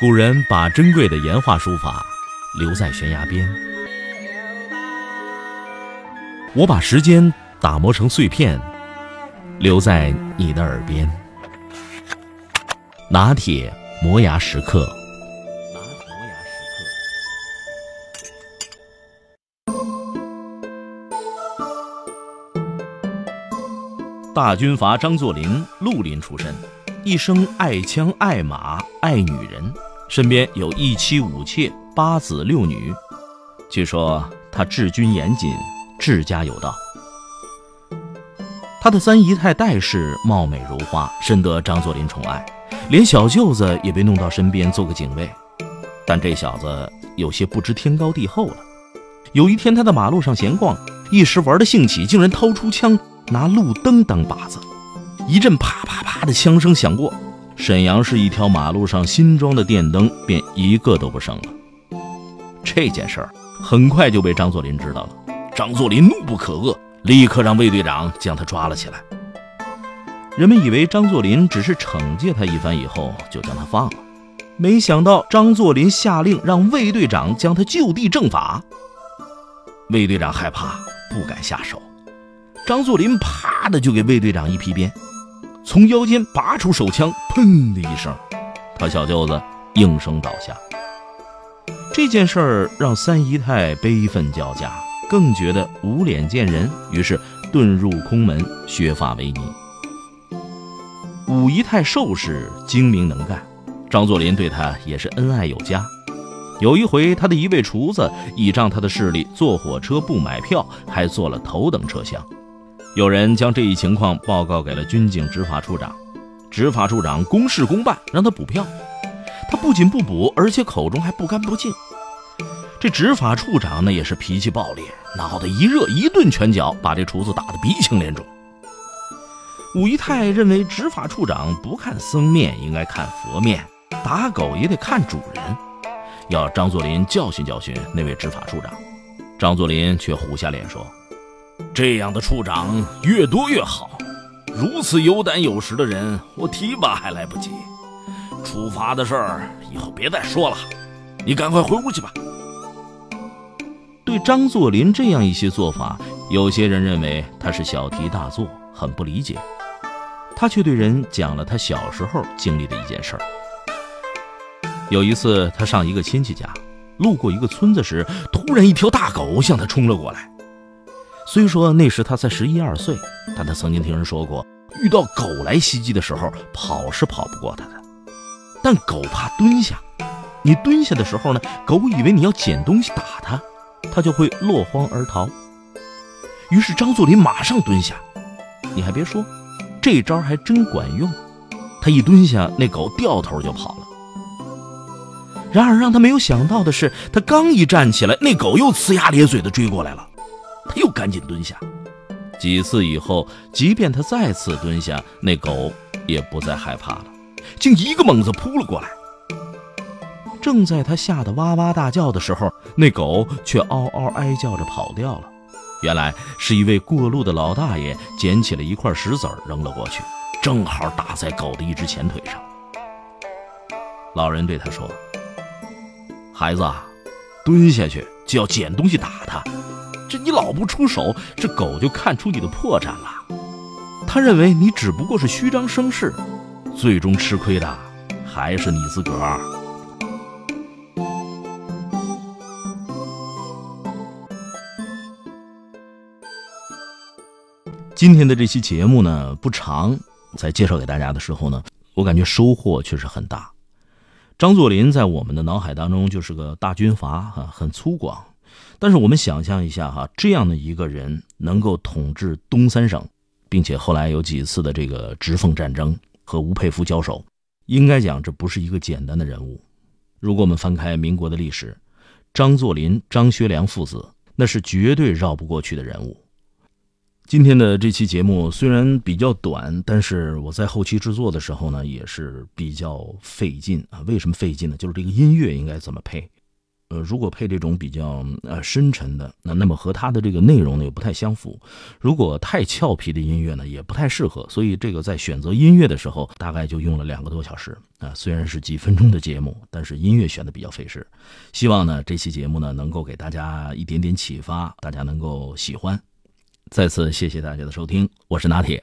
古人把珍贵的岩画书法留在悬崖边，我把时间打磨成碎片，留在你的耳边。拿铁磨牙时刻。大军阀张作霖，绿林出身，一生爱枪爱马爱女人，身边有一妻五妾八子六女。据说他治军严谨，治家有道。他的三姨太戴氏貌美如花，深得张作霖宠爱，连小舅子也被弄到身边做个警卫。但这小子有些不知天高地厚了。有一天，他在马路上闲逛，一时玩的兴起，竟然掏出枪。拿路灯当靶子，一阵啪啪啪的枪声响过，沈阳市一条马路上新装的电灯便一个都不剩了。这件事儿很快就被张作霖知道了，张作霖怒不可遏，立刻让卫队长将他抓了起来。人们以为张作霖只是惩戒他一番以后就将他放了，没想到张作霖下令让卫队长将他就地正法。卫队长害怕，不敢下手。张作霖啪的就给卫队长一皮鞭，从腰间拔出手枪，砰的一声，他小舅子应声倒下。这件事儿让三姨太悲愤交加，更觉得无脸见人，于是遁入空门，削发为尼。五姨太寿氏精明能干，张作霖对她也是恩爱有加。有一回，他的一位厨子倚仗他的势力，坐火车不买票，还坐了头等车厢。有人将这一情况报告给了军警执法处长，执法处长公事公办，让他补票。他不仅不补，而且口中还不干不净。这执法处长呢也是脾气暴烈，脑袋一热，一顿拳脚把这厨子打得鼻青脸肿。武姨太认为执法处长不看僧面，应该看佛面，打狗也得看主人，要张作霖教训教训那位执法处长。张作霖却虎下脸说。这样的处长越多越好，如此有胆有识的人，我提拔还来不及。处罚的事儿以后别再说了，你赶快回屋去吧。对张作霖这样一些做法，有些人认为他是小题大做，很不理解。他却对人讲了他小时候经历的一件事儿。有一次，他上一个亲戚家，路过一个村子时，突然一条大狗向他冲了过来。虽说那时他才十一二岁，但他曾经听人说过，遇到狗来袭击的时候，跑是跑不过他的。但狗怕蹲下，你蹲下的时候呢，狗以为你要捡东西打它，它就会落荒而逃。于是张作霖马上蹲下，你还别说，这招还真管用。他一蹲下，那狗掉头就跑了。然而让他没有想到的是，他刚一站起来，那狗又呲牙咧嘴的追过来了。他又赶紧蹲下，几次以后，即便他再次蹲下，那狗也不再害怕了，竟一个猛子扑了过来。正在他吓得哇哇大叫的时候，那狗却嗷嗷哀叫着跑掉了。原来是一位过路的老大爷捡起了一块石子扔了过去，正好打在狗的一只前腿上。老人对他说：“孩子，蹲下去就要捡东西打他。”这你老不出手，这狗就看出你的破绽了。他认为你只不过是虚张声势，最终吃亏的还是你自个儿。今天的这期节目呢不长，在介绍给大家的时候呢，我感觉收获确实很大。张作霖在我们的脑海当中就是个大军阀啊，很粗犷。但是我们想象一下哈，这样的一个人能够统治东三省，并且后来有几次的这个直奉战争和吴佩孚交手，应该讲这不是一个简单的人物。如果我们翻开民国的历史，张作霖、张学良父子那是绝对绕不过去的人物。今天的这期节目虽然比较短，但是我在后期制作的时候呢，也是比较费劲啊。为什么费劲呢？就是这个音乐应该怎么配。呃，如果配这种比较呃深沉的，那那么和它的这个内容呢也不太相符。如果太俏皮的音乐呢，也不太适合。所以这个在选择音乐的时候，大概就用了两个多小时啊。虽然是几分钟的节目，但是音乐选的比较费时。希望呢这期节目呢能够给大家一点点启发，大家能够喜欢。再次谢谢大家的收听，我是拿铁。